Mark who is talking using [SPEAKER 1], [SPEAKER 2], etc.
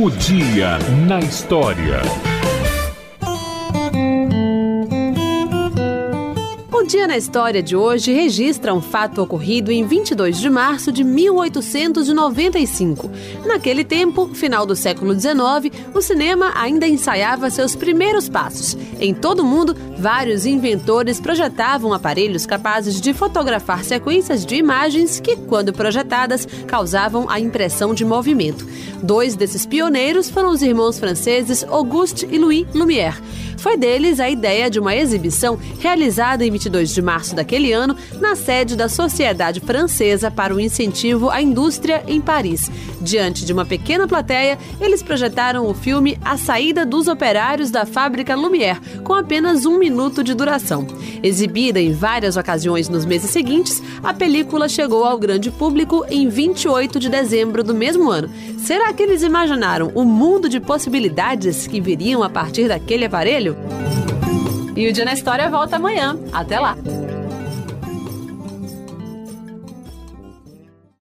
[SPEAKER 1] O Dia na História.
[SPEAKER 2] Dia na História de hoje registra um fato ocorrido em 22 de março de 1895. Naquele tempo, final do século XIX, o cinema ainda ensaiava seus primeiros passos. Em todo o mundo, vários inventores projetavam aparelhos capazes de fotografar sequências de imagens que, quando projetadas, causavam a impressão de movimento. Dois desses pioneiros foram os irmãos franceses Auguste e Louis Lumière. Foi deles a ideia de uma exibição realizada em 22 de março daquele ano na sede da Sociedade Francesa para o Incentivo à Indústria em Paris. Diante de uma pequena plateia, eles projetaram o filme A Saída dos Operários da Fábrica Lumière, com apenas um minuto de duração. Exibida em várias ocasiões nos meses seguintes, a película chegou ao grande público em 28 de dezembro do mesmo ano. Será que eles imaginaram o mundo de possibilidades que viriam a partir daquele aparelho? E o Dia na História volta amanhã. Até lá!